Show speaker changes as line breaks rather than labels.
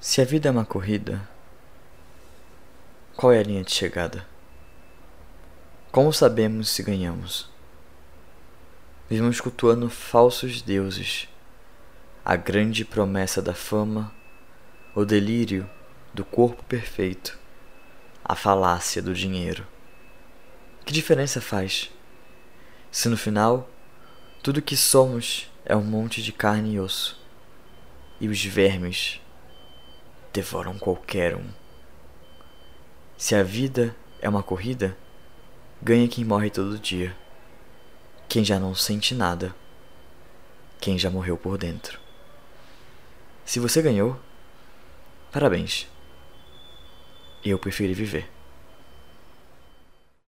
Se a vida é uma corrida, qual é a linha de chegada? Como sabemos se ganhamos? Vivemos cultuando falsos deuses, a grande promessa da fama, o delírio do corpo perfeito, a falácia do dinheiro. Que diferença faz se no final tudo que somos é um monte de carne e osso e os vermes devoram qualquer um. Se a vida é uma corrida, ganha quem morre todo dia, quem já não sente nada, quem já morreu por dentro. Se você ganhou, parabéns. Eu preferi viver.